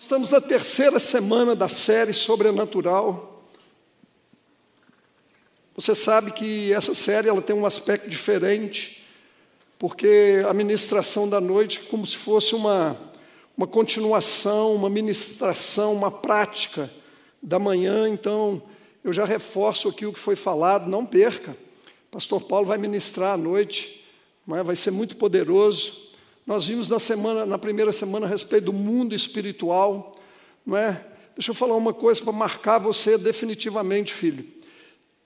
Estamos na terceira semana da série Sobrenatural. Você sabe que essa série ela tem um aspecto diferente, porque a ministração da noite é como se fosse uma, uma continuação, uma ministração, uma prática da manhã. Então, eu já reforço aqui o que foi falado, não perca. Pastor Paulo vai ministrar à noite, mas vai ser muito poderoso. Nós vimos na semana, na primeira semana a respeito do mundo espiritual, não é? Deixa eu falar uma coisa para marcar você definitivamente, filho.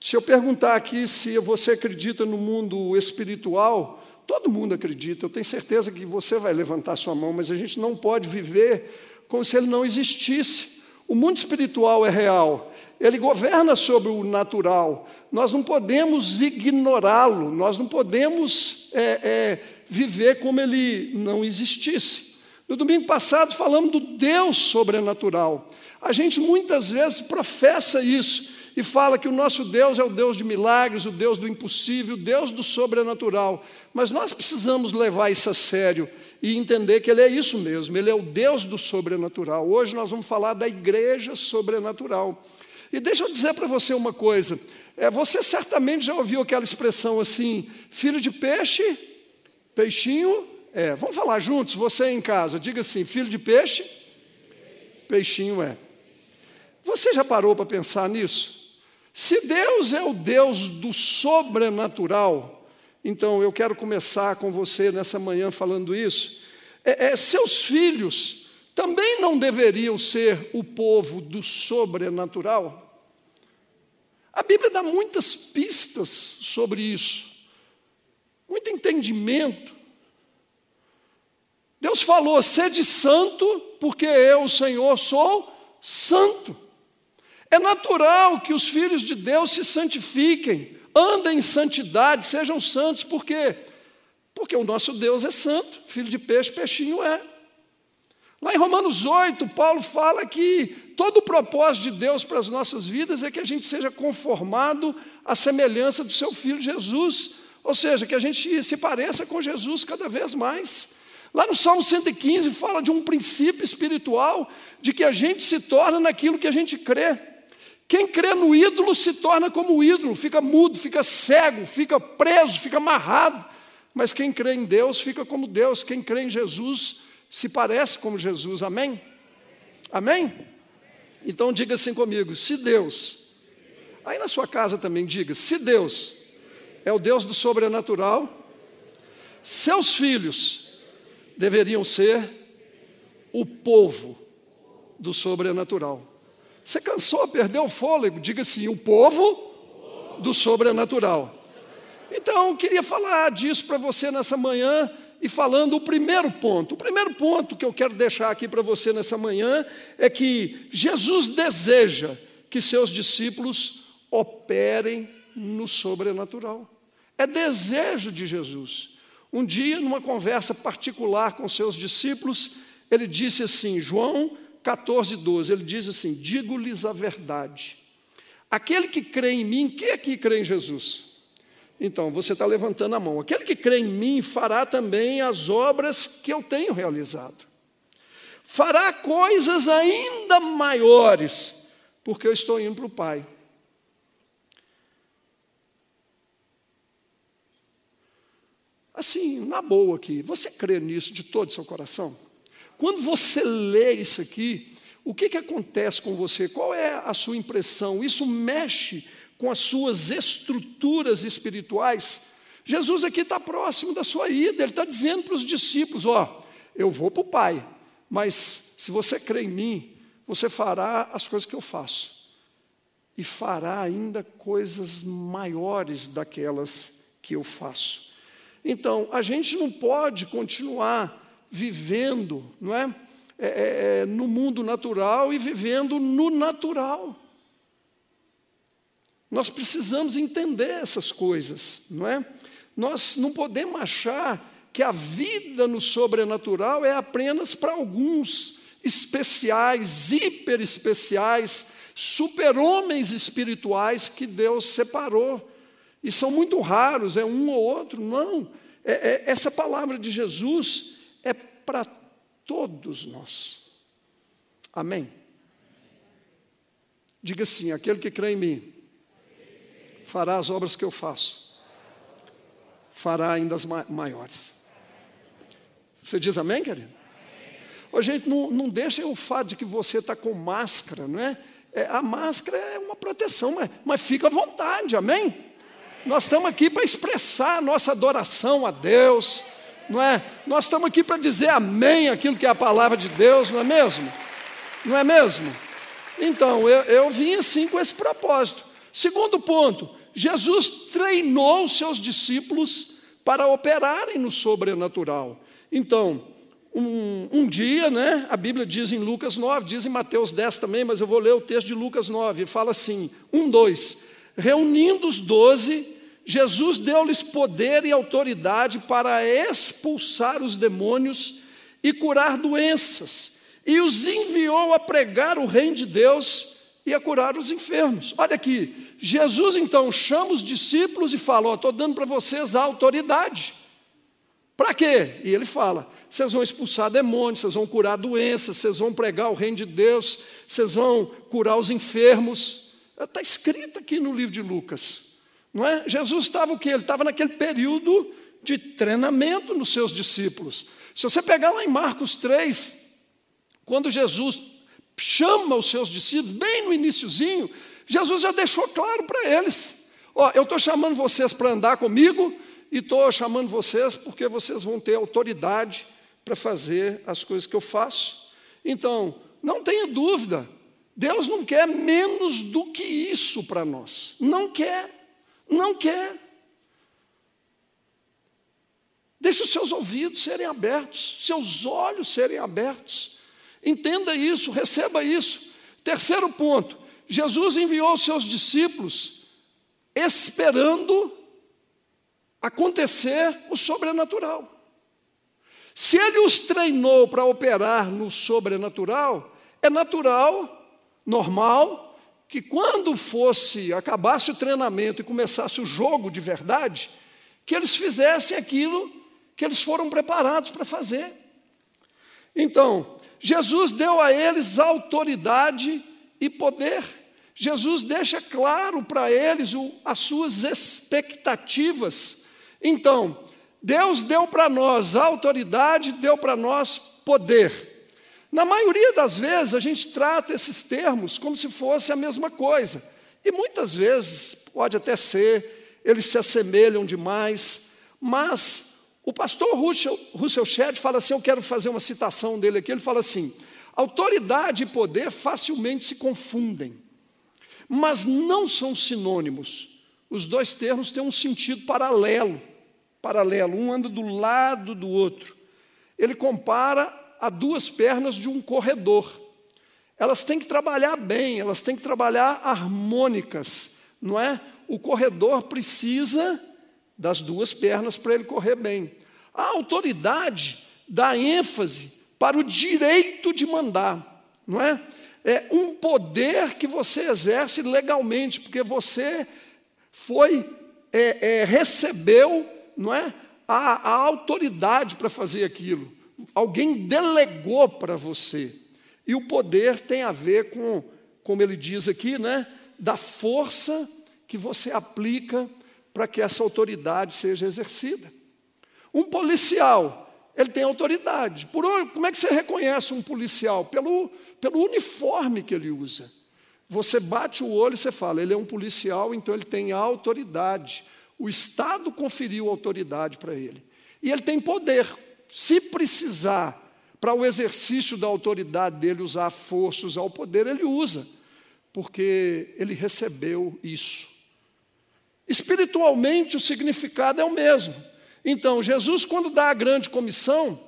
Se eu perguntar aqui se você acredita no mundo espiritual, todo mundo acredita. Eu tenho certeza que você vai levantar sua mão, mas a gente não pode viver como se ele não existisse. O mundo espiritual é real, ele governa sobre o natural. Nós não podemos ignorá-lo, nós não podemos é, é, viver como ele não existisse. No domingo passado falamos do Deus sobrenatural. A gente muitas vezes professa isso e fala que o nosso Deus é o Deus de milagres, o Deus do impossível, o Deus do sobrenatural. Mas nós precisamos levar isso a sério e entender que Ele é isso mesmo, Ele é o Deus do sobrenatural. Hoje nós vamos falar da igreja sobrenatural. E deixa eu dizer para você uma coisa: é, você certamente já ouviu aquela expressão assim, filho de peixe Peixinho é. Vamos falar juntos, você em casa, diga assim: filho de peixe, peixinho é. Você já parou para pensar nisso? Se Deus é o Deus do sobrenatural, então eu quero começar com você nessa manhã falando isso. É, é, seus filhos também não deveriam ser o povo do sobrenatural? A Bíblia dá muitas pistas sobre isso muito entendimento. Deus falou: sede santo, porque eu, o Senhor, sou santo. É natural que os filhos de Deus se santifiquem, andem em santidade, sejam santos, por quê? Porque o nosso Deus é santo, filho de peixe, peixinho é. Lá em Romanos 8, Paulo fala que todo o propósito de Deus para as nossas vidas é que a gente seja conformado à semelhança do seu filho Jesus. Ou seja, que a gente se pareça com Jesus cada vez mais. Lá no Salmo 115 fala de um princípio espiritual de que a gente se torna naquilo que a gente crê. Quem crê no ídolo se torna como o ídolo, fica mudo, fica cego, fica preso, fica amarrado. Mas quem crê em Deus fica como Deus, quem crê em Jesus se parece como Jesus. Amém? Amém? Então diga assim comigo: se Deus, aí na sua casa também diga, se Deus é o Deus do sobrenatural. Seus filhos deveriam ser o povo do sobrenatural. Você cansou, perdeu o fôlego? Diga assim: o povo do sobrenatural. Então, eu queria falar disso para você nessa manhã e falando o primeiro ponto. O primeiro ponto que eu quero deixar aqui para você nessa manhã é que Jesus deseja que seus discípulos operem no sobrenatural. É desejo de Jesus. Um dia, numa conversa particular com seus discípulos, ele disse assim, João 14, 12, ele diz assim: Digo-lhes a verdade. Aquele que crê em mim, quem é que crê em Jesus? Então, você está levantando a mão. Aquele que crê em mim fará também as obras que eu tenho realizado. Fará coisas ainda maiores, porque eu estou indo para o Pai. Assim, na boa aqui, você crê nisso de todo o seu coração? Quando você lê isso aqui, o que, que acontece com você? Qual é a sua impressão? Isso mexe com as suas estruturas espirituais? Jesus aqui está próximo da sua ida, ele está dizendo para os discípulos: Ó, eu vou para o Pai, mas se você crê em mim, você fará as coisas que eu faço, e fará ainda coisas maiores daquelas que eu faço. Então, a gente não pode continuar vivendo não é? é, é, é no mundo natural e vivendo no natural. Nós precisamos entender essas coisas, não é? Nós não podemos achar que a vida no sobrenatural é apenas para alguns especiais, hiper especiais, super-homens espirituais que Deus separou e são muito raros, é um ou outro. Não. É, é, essa palavra de Jesus é para todos nós. Amém? Diga assim: aquele que crê em mim fará as obras que eu faço, fará ainda as maiores. Você diz amém, querido? Ô, gente, não, não o fato de que você está com máscara, não é? é? A máscara é uma proteção, mas, mas fica à vontade, amém? Nós estamos aqui para expressar a nossa adoração a Deus, não é? Nós estamos aqui para dizer amém aquilo que é a palavra de Deus, não é mesmo? Não é mesmo? Então, eu, eu vim assim com esse propósito. Segundo ponto, Jesus treinou os seus discípulos para operarem no sobrenatural. Então, um, um, dia, né, a Bíblia diz em Lucas 9, diz em Mateus 10 também, mas eu vou ler o texto de Lucas 9, fala assim: 1, 2. Reunindo os doze, Jesus deu-lhes poder e autoridade para expulsar os demônios e curar doenças, e os enviou a pregar o reino de Deus e a curar os enfermos. Olha aqui, Jesus então chama os discípulos e fala: Estou dando para vocês a autoridade. Para quê? E ele fala: vocês vão expulsar demônios, vocês vão curar doenças, vocês vão pregar o reino de Deus, vocês vão curar os enfermos. Está escrito aqui no livro de Lucas. Não é? Jesus estava o quê? Ele estava naquele período de treinamento nos seus discípulos. Se você pegar lá em Marcos 3, quando Jesus chama os seus discípulos, bem no iníciozinho, Jesus já deixou claro para eles: Ó, eu estou chamando vocês para andar comigo, e estou chamando vocês porque vocês vão ter autoridade para fazer as coisas que eu faço. Então, não tenha dúvida, Deus não quer menos do que isso para nós. Não quer. Não quer. Deixe os seus ouvidos serem abertos, seus olhos serem abertos. Entenda isso, receba isso. Terceiro ponto: Jesus enviou os seus discípulos esperando acontecer o sobrenatural. Se ele os treinou para operar no sobrenatural, é natural, normal, que quando fosse, acabasse o treinamento e começasse o jogo de verdade, que eles fizessem aquilo que eles foram preparados para fazer. Então, Jesus deu a eles autoridade e poder. Jesus deixa claro para eles o, as suas expectativas. Então, Deus deu para nós autoridade, deu para nós poder. Na maioria das vezes, a gente trata esses termos como se fosse a mesma coisa. E muitas vezes, pode até ser, eles se assemelham demais, mas o pastor Russell, Russell Shedd fala assim: eu quero fazer uma citação dele aqui. Ele fala assim: autoridade e poder facilmente se confundem, mas não são sinônimos. Os dois termos têm um sentido paralelo, paralelo, um anda do lado do outro. Ele compara a duas pernas de um corredor. Elas têm que trabalhar bem, elas têm que trabalhar harmônicas, não é? O corredor precisa das duas pernas para ele correr bem. A autoridade dá ênfase para o direito de mandar, não é? É um poder que você exerce legalmente, porque você foi, é, é, recebeu, não é? A, a autoridade para fazer aquilo alguém delegou para você. E o poder tem a ver com, como ele diz aqui, né, da força que você aplica para que essa autoridade seja exercida. Um policial, ele tem autoridade. Por como é que você reconhece um policial? Pelo, pelo uniforme que ele usa. Você bate o olho e você fala, ele é um policial, então ele tem autoridade. O Estado conferiu autoridade para ele. E ele tem poder. Se precisar, para o exercício da autoridade dele usar a força, usar o poder, ele usa, porque ele recebeu isso. Espiritualmente, o significado é o mesmo. Então, Jesus, quando dá a grande comissão,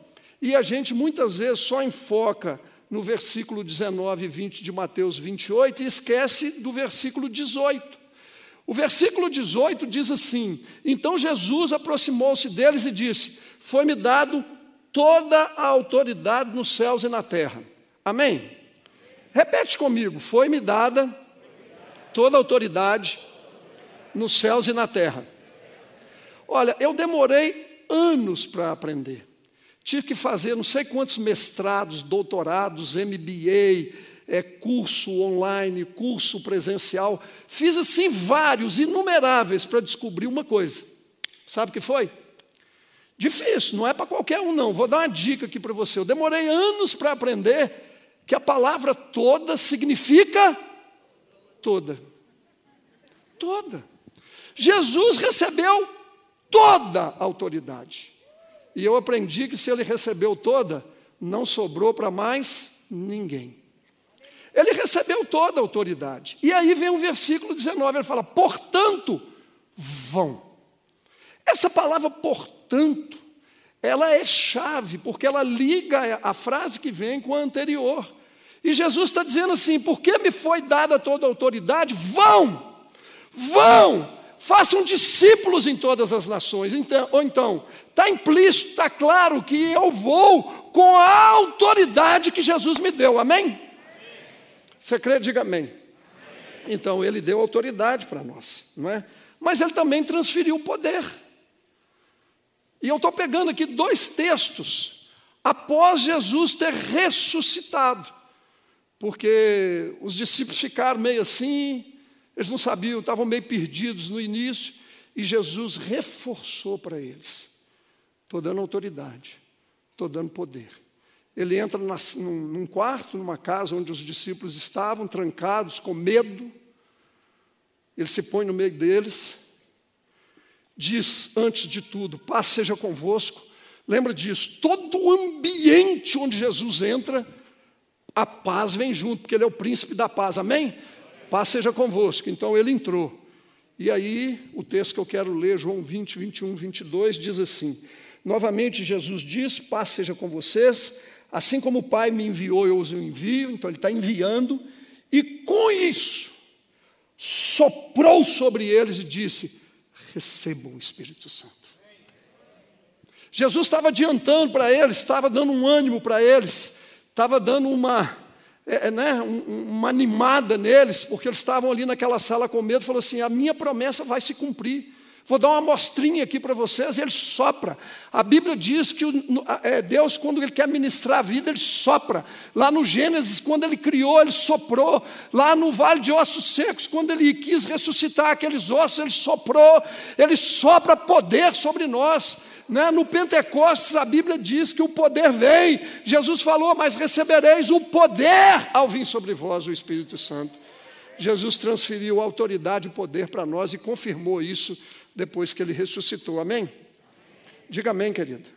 e a gente muitas vezes só enfoca no versículo 19 e 20 de Mateus 28 e esquece do versículo 18. O versículo 18 diz assim: Então Jesus aproximou-se deles e disse: Foi-me dado toda a autoridade nos céus e na terra. Amém? Repete comigo: foi-me dada toda a autoridade nos céus e na terra. Olha, eu demorei anos para aprender. tive que fazer não sei quantos mestrados, doutorados, MBA, é, curso online, curso presencial. Fiz assim vários, inumeráveis, para descobrir uma coisa. Sabe o que foi? Difícil, não é para qualquer um, não. Vou dar uma dica aqui para você. Eu demorei anos para aprender que a palavra toda significa toda. Toda. Jesus recebeu toda a autoridade. E eu aprendi que se ele recebeu toda, não sobrou para mais ninguém. Ele recebeu toda a autoridade. E aí vem o versículo 19, ele fala: portanto, vão. Essa palavra portanto, ela é chave, porque ela liga a frase que vem com a anterior. E Jesus está dizendo assim: porque me foi dada toda a autoridade, vão, vão, façam discípulos em todas as nações. Então, ou então, está implícito, está claro que eu vou com a autoridade que Jesus me deu, amém? Você crê? Diga amém. Então, ele deu autoridade para nós, não é? Mas ele também transferiu o poder. E eu estou pegando aqui dois textos após Jesus ter ressuscitado, porque os discípulos ficaram meio assim, eles não sabiam, estavam meio perdidos no início, e Jesus reforçou para eles: estou dando autoridade, estou dando poder. Ele entra num, num quarto, numa casa onde os discípulos estavam, trancados, com medo. Ele se põe no meio deles, diz antes de tudo: paz seja convosco. Lembra disso? Todo o ambiente onde Jesus entra, a paz vem junto, porque ele é o príncipe da paz, amém? Paz seja convosco. Então ele entrou. E aí, o texto que eu quero ler, João 20, 21, 22, diz assim: Novamente Jesus diz: Paz seja com vocês, assim como o Pai me enviou, eu os envio. Então ele está enviando, e com isso, soprou sobre eles e disse: Recebam o Espírito Santo. Jesus estava adiantando para eles, estava dando um ânimo para eles, estava dando uma, é, é, né, uma animada neles, porque eles estavam ali naquela sala com medo, falou assim: a minha promessa vai se cumprir. Vou dar uma amostrinha aqui para vocês, ele sopra. A Bíblia diz que é, Deus, quando Ele quer ministrar a vida, Ele sopra. Lá no Gênesis, quando Ele criou, Ele soprou. Lá no Vale de Ossos Secos, quando Ele quis ressuscitar aqueles ossos, Ele soprou. Ele sopra poder sobre nós. Né? No Pentecostes, a Bíblia diz que o poder vem. Jesus falou, mas recebereis o poder ao vir sobre vós o Espírito Santo. Jesus transferiu autoridade e poder para nós e confirmou isso depois que ele ressuscitou. Amém? Diga amém, querido.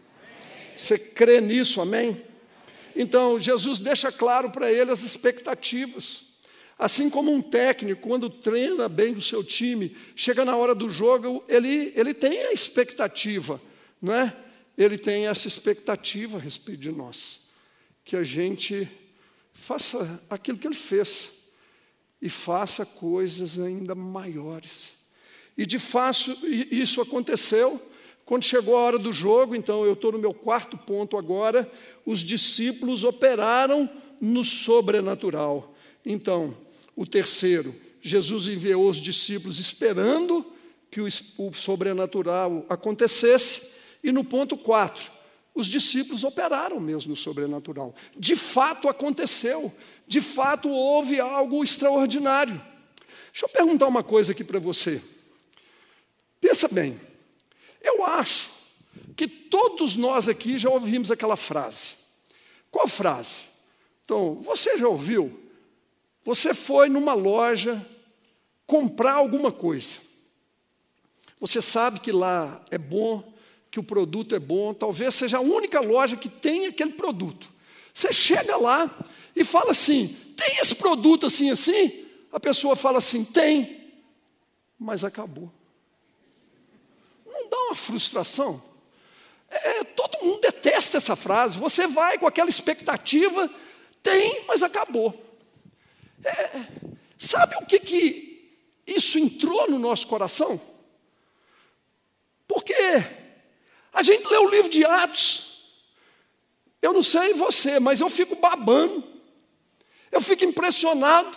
Você crê nisso, amém? Então, Jesus deixa claro para ele as expectativas. Assim como um técnico, quando treina bem o seu time, chega na hora do jogo, ele, ele tem a expectativa não é? Ele tem essa expectativa a respeito de nós, que a gente faça aquilo que ele fez e faça coisas ainda maiores. E de fato isso aconteceu quando chegou a hora do jogo, então eu estou no meu quarto ponto agora, os discípulos operaram no sobrenatural. Então, o terceiro, Jesus enviou os discípulos esperando que o sobrenatural acontecesse, e no ponto 4, os discípulos operaram mesmo no sobrenatural. De fato aconteceu, de fato houve algo extraordinário. Deixa eu perguntar uma coisa aqui para você. Pensa bem, eu acho que todos nós aqui já ouvimos aquela frase. Qual frase? Então, você já ouviu? Você foi numa loja comprar alguma coisa. Você sabe que lá é bom, que o produto é bom, talvez seja a única loja que tem aquele produto. Você chega lá e fala assim: tem esse produto assim, assim? A pessoa fala assim: tem, mas acabou. Uma frustração? É, todo mundo detesta essa frase. Você vai com aquela expectativa, tem, mas acabou. É, sabe o que, que isso entrou no nosso coração? Porque a gente lê o livro de Atos. Eu não sei você, mas eu fico babando. Eu fico impressionado.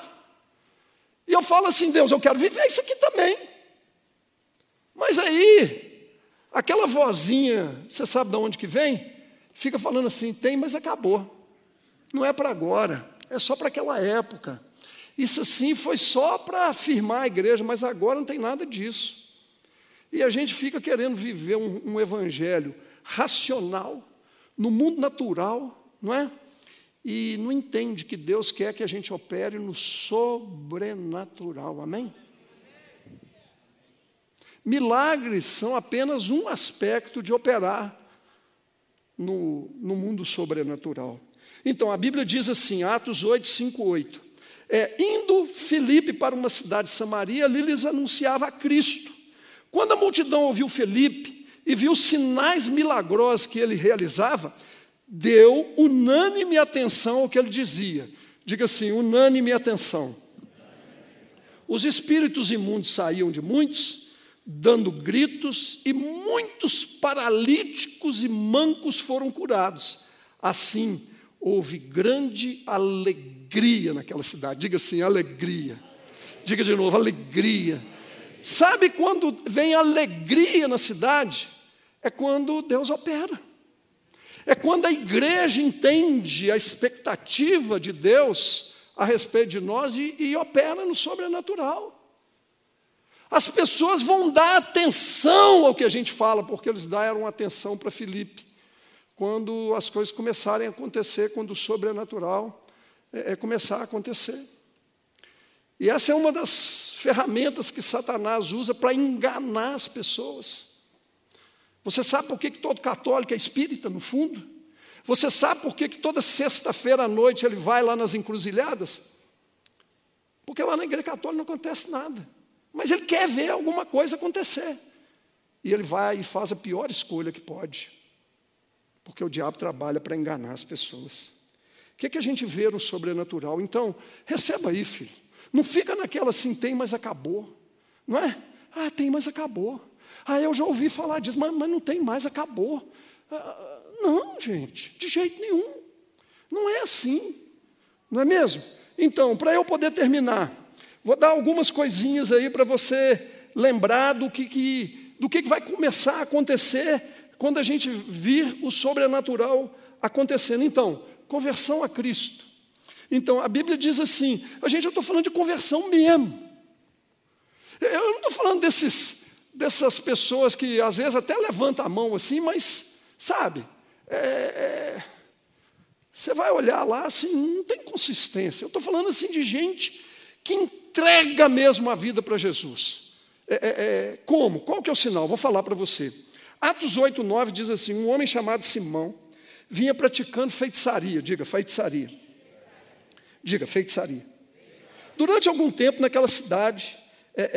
E eu falo assim, Deus, eu quero viver isso aqui também. Mas aí, aquela vozinha, você sabe de onde que vem? fica falando assim: tem, mas acabou. Não é para agora, é só para aquela época. Isso assim foi só para afirmar a igreja, mas agora não tem nada disso. E a gente fica querendo viver um, um evangelho racional, no mundo natural, não é? E não entende que Deus quer que a gente opere no sobrenatural, amém? Milagres são apenas um aspecto de operar no, no mundo sobrenatural. Então, a Bíblia diz assim, Atos 8, 5, 8. É, indo Felipe para uma cidade de Samaria, ali lhes anunciava a Cristo. Quando a multidão ouviu Felipe e viu os sinais milagrosos que ele realizava, deu unânime atenção ao que ele dizia. Diga assim: unânime atenção. Os espíritos imundos saíam de muitos, dando gritos, e muitos paralíticos e mancos foram curados. Assim, houve grande alegria naquela cidade. Diga assim: alegria. Diga de novo: alegria. Sabe quando vem alegria na cidade? É quando Deus opera. É quando a igreja entende a expectativa de Deus a respeito de nós e, e opera no sobrenatural. As pessoas vão dar atenção ao que a gente fala, porque eles deram atenção para Filipe quando as coisas começarem a acontecer, quando o sobrenatural é, é começar a acontecer. E essa é uma das ferramentas que Satanás usa para enganar as pessoas. Você sabe por que, que todo católico é espírita, no fundo? Você sabe por que, que toda sexta-feira à noite ele vai lá nas encruzilhadas? Porque lá na igreja católica não acontece nada. Mas ele quer ver alguma coisa acontecer. E ele vai e faz a pior escolha que pode. Porque o diabo trabalha para enganar as pessoas. O que, é que a gente vê no sobrenatural? Então, receba aí, filho. Não fica naquela assim, tem, mas acabou. Não é? Ah, tem, mas acabou. Ah, eu já ouvi falar disso, mas, mas não tem mais, acabou. Ah, não, gente, de jeito nenhum. Não é assim. Não é mesmo? Então, para eu poder terminar, vou dar algumas coisinhas aí para você lembrar do que, que do que, vai começar a acontecer quando a gente vir o sobrenatural acontecendo. Então, conversão a Cristo. Então, a Bíblia diz assim: a gente, eu estou falando de conversão mesmo. Eu não estou falando desses, dessas pessoas que às vezes até levantam a mão assim, mas, sabe, é, é, você vai olhar lá assim, não tem consistência. Eu estou falando assim de gente que entrega mesmo a vida para Jesus. É, é, é, como? Qual que é o sinal? Vou falar para você. Atos 8, 9 diz assim: um homem chamado Simão vinha praticando feitiçaria, diga feitiçaria. Diga feitiçaria. Durante algum tempo naquela cidade, é, é,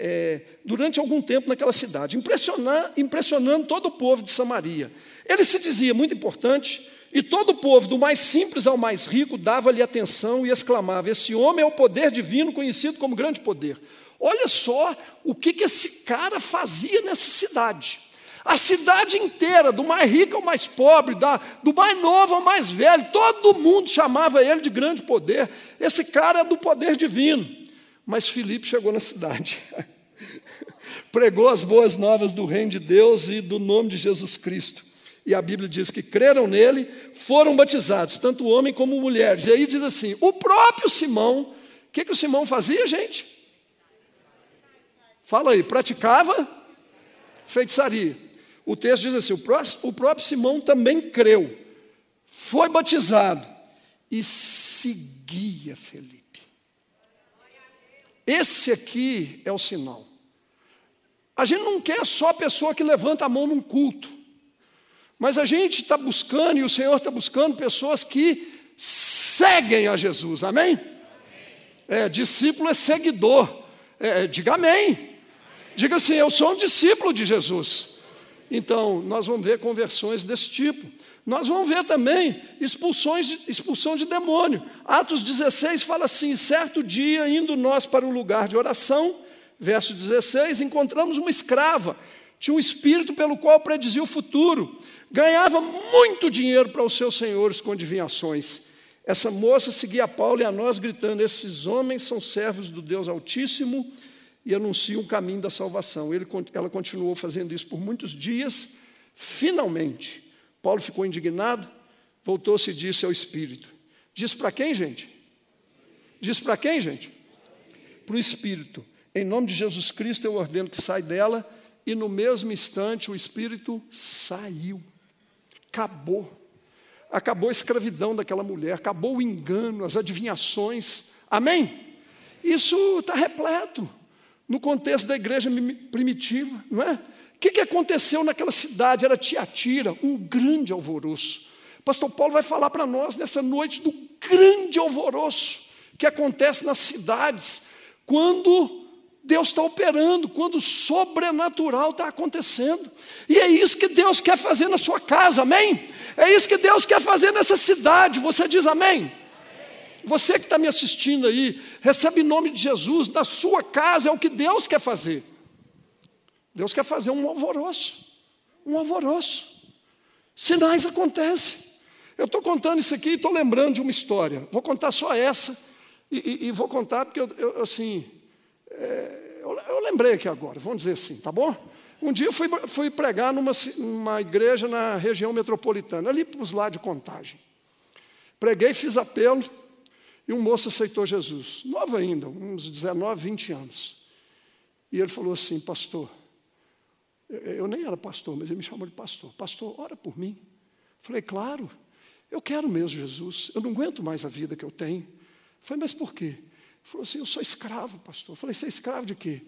é, durante algum tempo naquela cidade, impressionando, impressionando todo o povo de Samaria. Ele se dizia muito importante, e todo o povo, do mais simples ao mais rico, dava-lhe atenção e exclamava: Esse homem é o poder divino, conhecido como grande poder. Olha só o que, que esse cara fazia nessa cidade. A cidade inteira, do mais rico ao mais pobre, da, do mais novo ao mais velho, todo mundo chamava ele de grande poder. Esse cara é do poder divino. Mas Filipe chegou na cidade, pregou as boas novas do reino de Deus e do nome de Jesus Cristo. E a Bíblia diz que creram nele, foram batizados, tanto homem como mulheres. E aí diz assim: o próprio Simão, o que, que o Simão fazia, gente? Fala aí, praticava feitiçaria. O texto diz assim: o, próximo, o próprio Simão também creu, foi batizado e seguia Felipe. Esse aqui é o sinal. A gente não quer só a pessoa que levanta a mão num culto, mas a gente está buscando, e o Senhor está buscando pessoas que seguem a Jesus, amém? amém. É, discípulo é seguidor, é, diga amém. Diga assim: eu sou um discípulo de Jesus. Então, nós vamos ver conversões desse tipo. Nós vamos ver também expulsões expulsão de demônio. Atos 16 fala assim: certo dia, indo nós para o lugar de oração, verso 16, encontramos uma escrava, tinha um espírito pelo qual predizia o futuro, ganhava muito dinheiro para os seus senhores com adivinhações. Essa moça seguia Paulo e a nós, gritando: Esses homens são servos do Deus Altíssimo e anuncia o caminho da salvação. Ele, ela continuou fazendo isso por muitos dias. Finalmente, Paulo ficou indignado, voltou-se e disse ao Espírito. Diz para quem, gente? Diz para quem, gente? Para o Espírito. Em nome de Jesus Cristo eu ordeno que saia dela, e no mesmo instante o Espírito saiu. Acabou. Acabou a escravidão daquela mulher, acabou o engano, as adivinhações. Amém? Isso está repleto no contexto da igreja primitiva, não é? O que, que aconteceu naquela cidade? Era Tiatira, um grande alvoroço. Pastor Paulo vai falar para nós nessa noite do grande alvoroço que acontece nas cidades quando Deus está operando, quando o sobrenatural está acontecendo. E é isso que Deus quer fazer na sua casa, amém? É isso que Deus quer fazer nessa cidade. Você diz amém? Você que está me assistindo aí, recebe em nome de Jesus, da sua casa é o que Deus quer fazer. Deus quer fazer um alvoroço, um alvoroço. Sinais acontecem. Eu estou contando isso aqui e estou lembrando de uma história. Vou contar só essa e, e, e vou contar porque eu, eu assim, é, eu, eu, lembrei aqui agora. Vamos dizer assim, tá bom? Um dia eu fui, fui pregar numa, numa igreja na região metropolitana, ali para os lados de Contagem. Preguei, fiz apelo e um moço aceitou Jesus, novo ainda, uns 19, 20 anos. E ele falou assim, pastor, eu nem era pastor, mas ele me chamou de pastor. Pastor, ora por mim. Falei, claro. Eu quero mesmo Jesus, eu não aguento mais a vida que eu tenho. Falei, mas por quê? Falou assim, eu sou escravo, pastor. Eu falei, você é escravo de quê?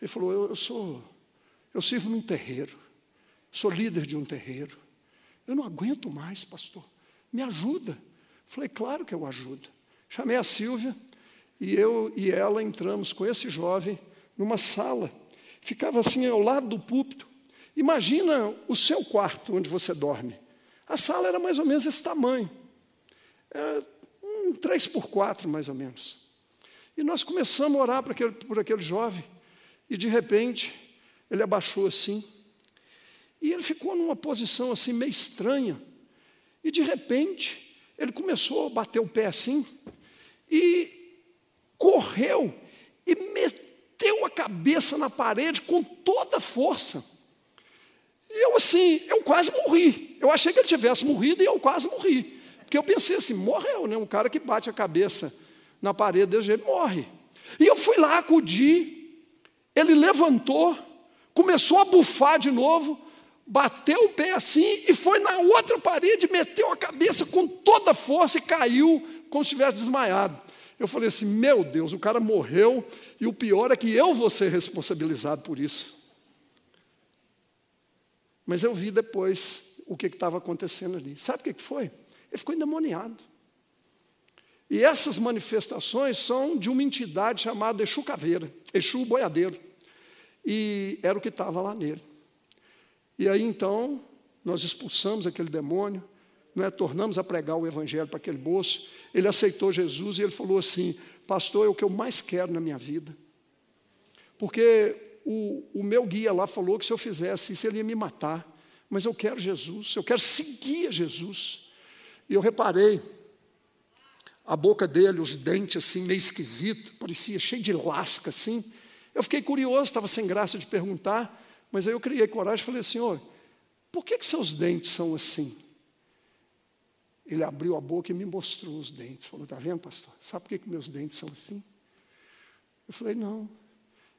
Ele falou, eu, eu sou, eu sirvo num terreiro, sou líder de um terreiro. Eu não aguento mais, pastor. Me ajuda. Eu falei, claro que eu ajudo. Chamei a Silvia e eu e ela entramos com esse jovem numa sala. Ficava assim ao lado do púlpito. Imagina o seu quarto onde você dorme. A sala era mais ou menos esse tamanho, é, um 3 por 4 mais ou menos. E nós começamos a orar por aquele, por aquele jovem, e de repente ele abaixou assim, e ele ficou numa posição assim meio estranha, e de repente ele começou a bater o pé assim, e correu e meteu a cabeça na parede com toda a força. E eu assim, eu quase morri. Eu achei que ele tivesse morrido e eu quase morri. Porque eu pensei assim, morreu, né? Um cara que bate a cabeça na parede desse jeito, morre. E eu fui lá acudir, ele levantou, começou a bufar de novo, bateu o pé assim e foi na outra parede, meteu a cabeça com toda a força e caiu como se tivesse desmaiado. Eu falei assim: meu Deus, o cara morreu e o pior é que eu vou ser responsabilizado por isso. Mas eu vi depois o que estava acontecendo ali. Sabe o que foi? Ele ficou endemoniado. E essas manifestações são de uma entidade chamada Exu Caveira, Exu Boiadeiro. E era o que estava lá nele. E aí então, nós expulsamos aquele demônio, né, tornamos a pregar o evangelho para aquele moço. Ele aceitou Jesus e ele falou assim: Pastor, é o que eu mais quero na minha vida. Porque o, o meu guia lá falou que se eu fizesse isso, ele ia me matar. Mas eu quero Jesus, eu quero seguir a Jesus. E eu reparei, a boca dele, os dentes assim, meio esquisito, parecia cheio de lasca assim. Eu fiquei curioso, estava sem graça de perguntar, mas aí eu criei coragem e falei, Senhor, por que, que seus dentes são assim? Ele abriu a boca e me mostrou os dentes. Falou, está vendo, pastor? Sabe por que, que meus dentes são assim? Eu falei, não.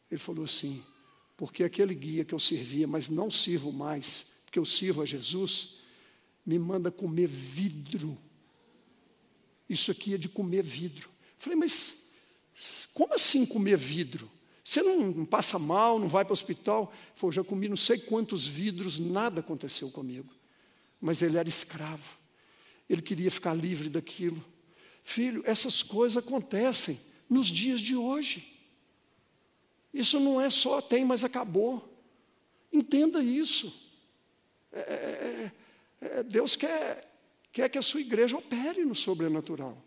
Ele falou assim, porque aquele guia que eu servia, mas não sirvo mais, porque eu sirvo a Jesus, me manda comer vidro. Isso aqui é de comer vidro. falei, mas como assim comer vidro? Você não passa mal, não vai para o hospital? Falou, já comi não sei quantos vidros, nada aconteceu comigo. Mas ele era escravo. Ele queria ficar livre daquilo. Filho, essas coisas acontecem nos dias de hoje. Isso não é só tem, mas acabou. Entenda isso. É, é, é, é, Deus quer, quer que a sua igreja opere no sobrenatural.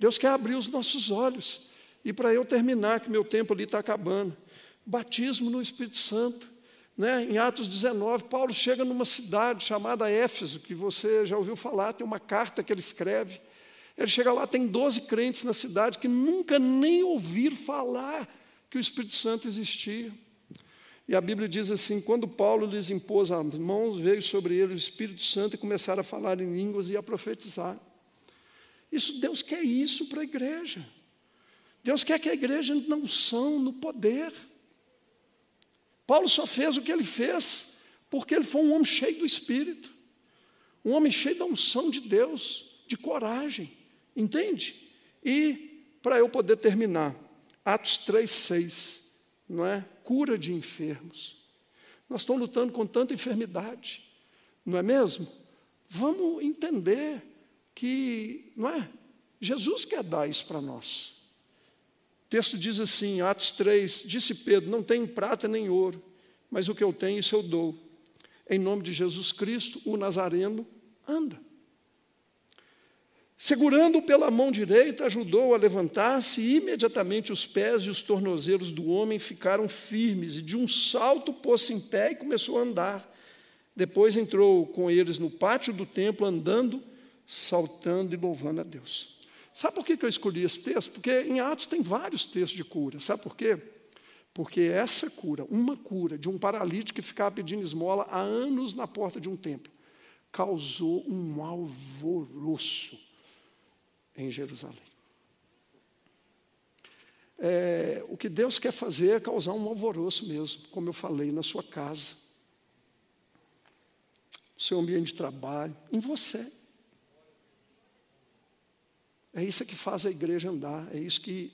Deus quer abrir os nossos olhos. E para eu terminar, que meu tempo ali está acabando. Batismo no Espírito Santo. Né? Em Atos 19, Paulo chega numa cidade chamada Éfeso, que você já ouviu falar, tem uma carta que ele escreve. Ele chega lá, tem 12 crentes na cidade que nunca nem ouviram falar que o Espírito Santo existia. E a Bíblia diz assim: quando Paulo lhes impôs as mãos, veio sobre ele o Espírito Santo e começaram a falar em línguas e a profetizar. Isso, Deus quer isso para a igreja. Deus quer que a igreja não são no poder. Paulo só fez o que ele fez porque ele foi um homem cheio do Espírito, um homem cheio da unção de Deus, de coragem, entende? E para eu poder terminar, Atos 3, 6, não é? Cura de enfermos. Nós estamos lutando com tanta enfermidade, não é mesmo? Vamos entender que, não é? Jesus quer dar isso para nós. O texto diz assim, Atos 3, disse Pedro: Não tenho prata nem ouro, mas o que eu tenho, isso eu dou. Em nome de Jesus Cristo, o Nazareno anda. Segurando-o pela mão direita, ajudou a levantar-se, e imediatamente os pés e os tornozelos do homem ficaram firmes, e de um salto pôs-se em pé e começou a andar. Depois entrou com eles no pátio do templo, andando, saltando e louvando a Deus. Sabe por que eu escolhi esse texto? Porque em Atos tem vários textos de cura. Sabe por quê? Porque essa cura, uma cura de um paralítico que ficava pedindo esmola há anos na porta de um templo, causou um alvoroço em Jerusalém. É, o que Deus quer fazer é causar um alvoroço mesmo, como eu falei, na sua casa, no seu ambiente de trabalho, em você. É isso que faz a igreja andar, é isso que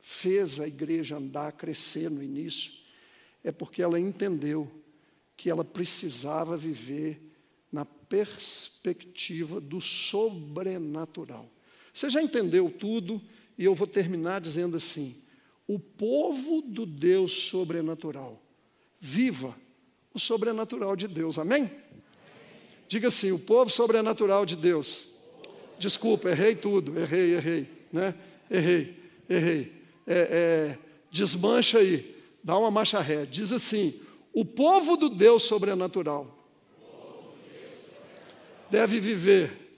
fez a igreja andar, crescer no início. É porque ela entendeu que ela precisava viver na perspectiva do sobrenatural. Você já entendeu tudo, e eu vou terminar dizendo assim: o povo do Deus sobrenatural, viva o sobrenatural de Deus, amém? Diga assim: o povo sobrenatural de Deus. Desculpa, errei tudo, errei, errei, né? Errei, errei. É, é, desmancha aí, dá uma marcha ré. Diz assim: o povo do Deus sobrenatural deve viver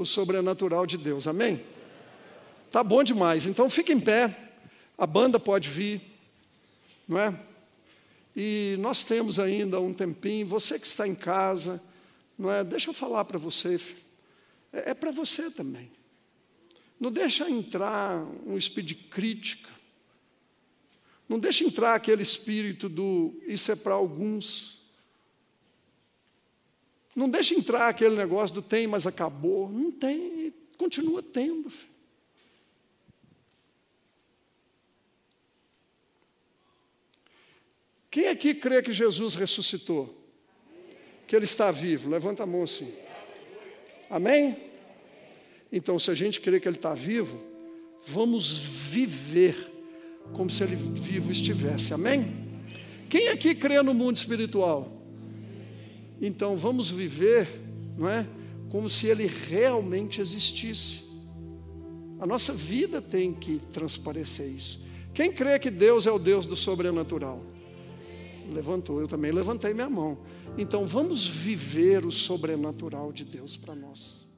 o sobrenatural de Deus. Amém? Tá bom demais. Então fique em pé. A banda pode vir, não é? E nós temos ainda um tempinho. Você que está em casa, não é? Deixa eu falar para você. É, é para você também. Não deixa entrar um espírito de crítica. Não deixa entrar aquele espírito do isso é para alguns. Não deixa entrar aquele negócio do tem, mas acabou. Não tem, continua tendo. Quem aqui crê que Jesus ressuscitou? Que Ele está vivo? Levanta a mão assim. Amém? Então, se a gente crê que Ele está vivo, vamos viver como se Ele vivo estivesse. Amém? Quem aqui crê no mundo espiritual? Então vamos viver, não é? Como se ele realmente existisse. A nossa vida tem que transparecer isso. Quem crê que Deus é o Deus do sobrenatural? Levantou, eu também levantei minha mão. Então vamos viver o sobrenatural de Deus para nós.